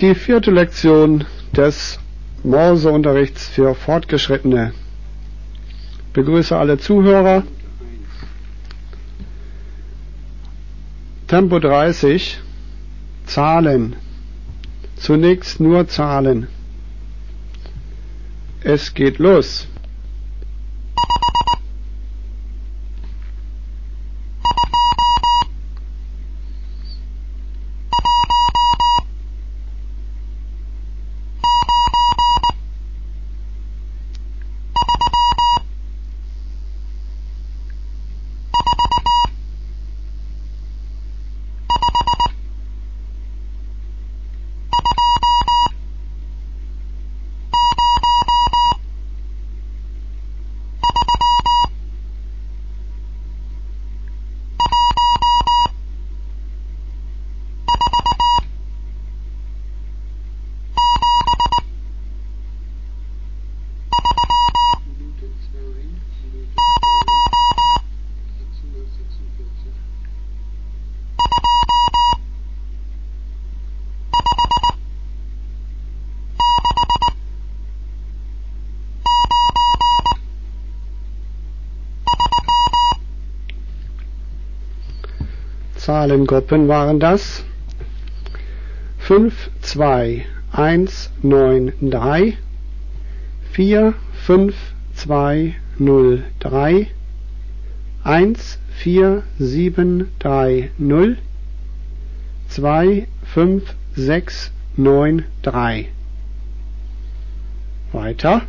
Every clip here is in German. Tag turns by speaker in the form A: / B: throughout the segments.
A: Die vierte Lektion des Morseunterrichts für Fortgeschrittene. Begrüße alle Zuhörer. Tempo 30. Zahlen. Zunächst nur Zahlen. Es geht los. Zahlengruppen waren das 5, 2, 1, 9, 3, 4, 5, 2, 0, 3, 1, 4, 7, 3, 0, 2, 5, 6, 9, 3. Weiter.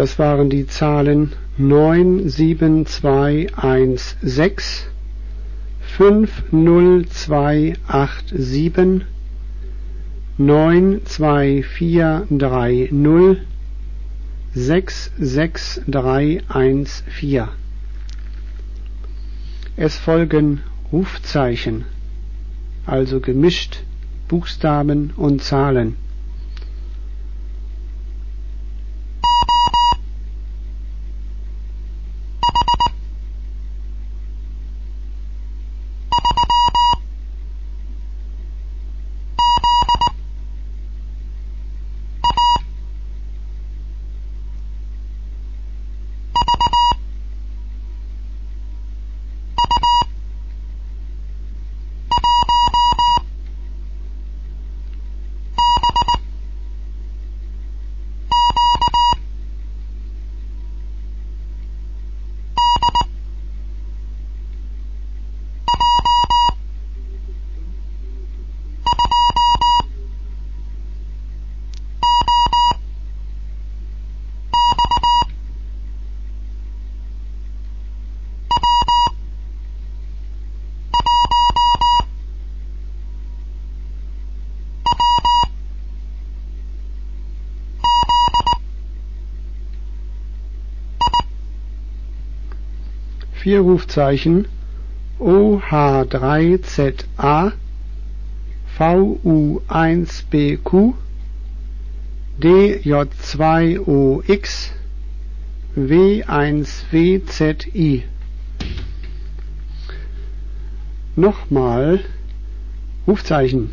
A: Das waren die Zahlen 97216, 50287, 92430, 66314. Es folgen Rufzeichen, also gemischt Buchstaben und Zahlen. Vier Rufzeichen OH3ZA, VU1BQ, DJ2OX, W1WZI. Nochmal Rufzeichen.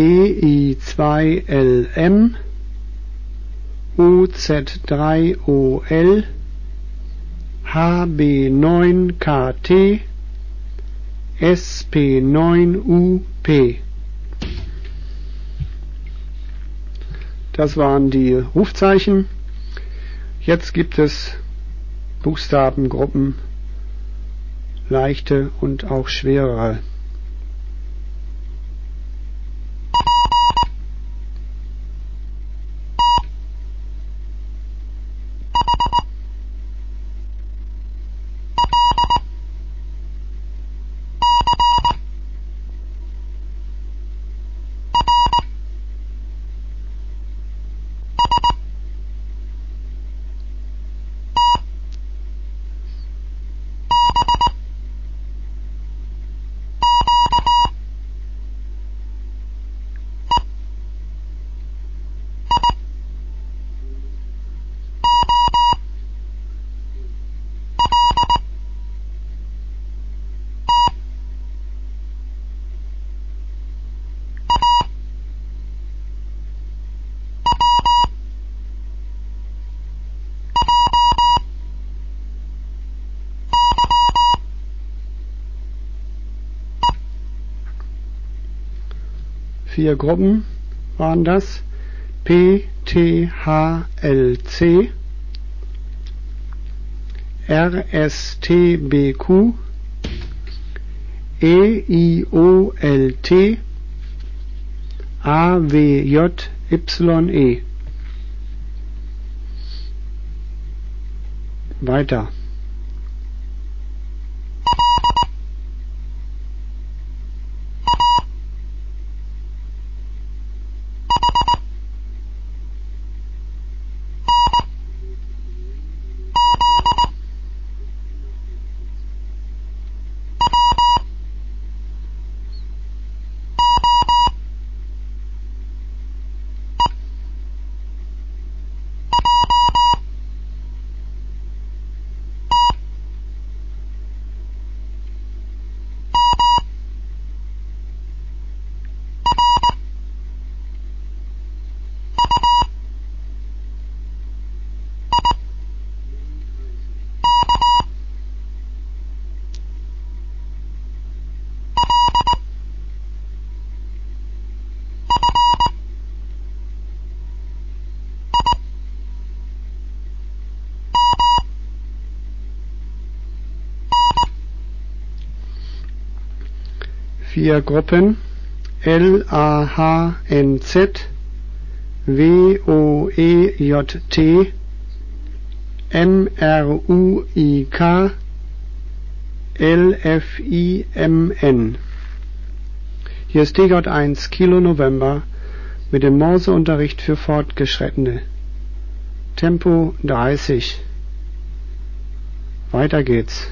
A: DI2LM OZ3OL HB9KT SP9UP. Das waren die Rufzeichen. Jetzt gibt es Buchstabengruppen, leichte und auch schwerere. Vier Gruppen waren das. P, T, H, L, C, R, S, T, B, Q, E, I, O, L, T, A, W, J, Y, E. Weiter. Vier Gruppen L A H N Z W O E J T M R U I K L F I M N. Hier ist DJ1 Kilo November mit dem Morseunterricht für Fortgeschrittene. Tempo 30. Weiter geht's.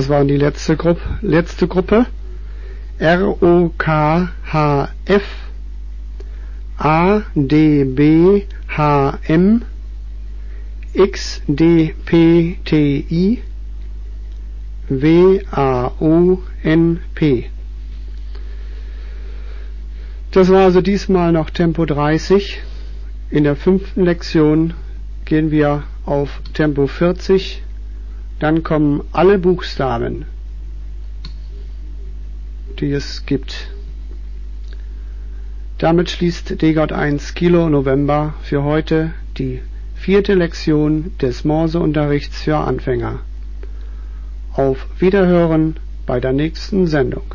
A: Das war die letzte Gruppe. Letzte Gruppe. R O K H F A D B H M X D P T I W A O N P. Das war also diesmal noch Tempo 30. In der fünften Lektion gehen wir auf Tempo 40 Dann kommen alle Buchstaben, die es gibt. Damit schließt DGOT 1 Kilo November für heute die vierte Lektion des Morseunterrichts für Anfänger. Auf Wiederhören bei der nächsten Sendung.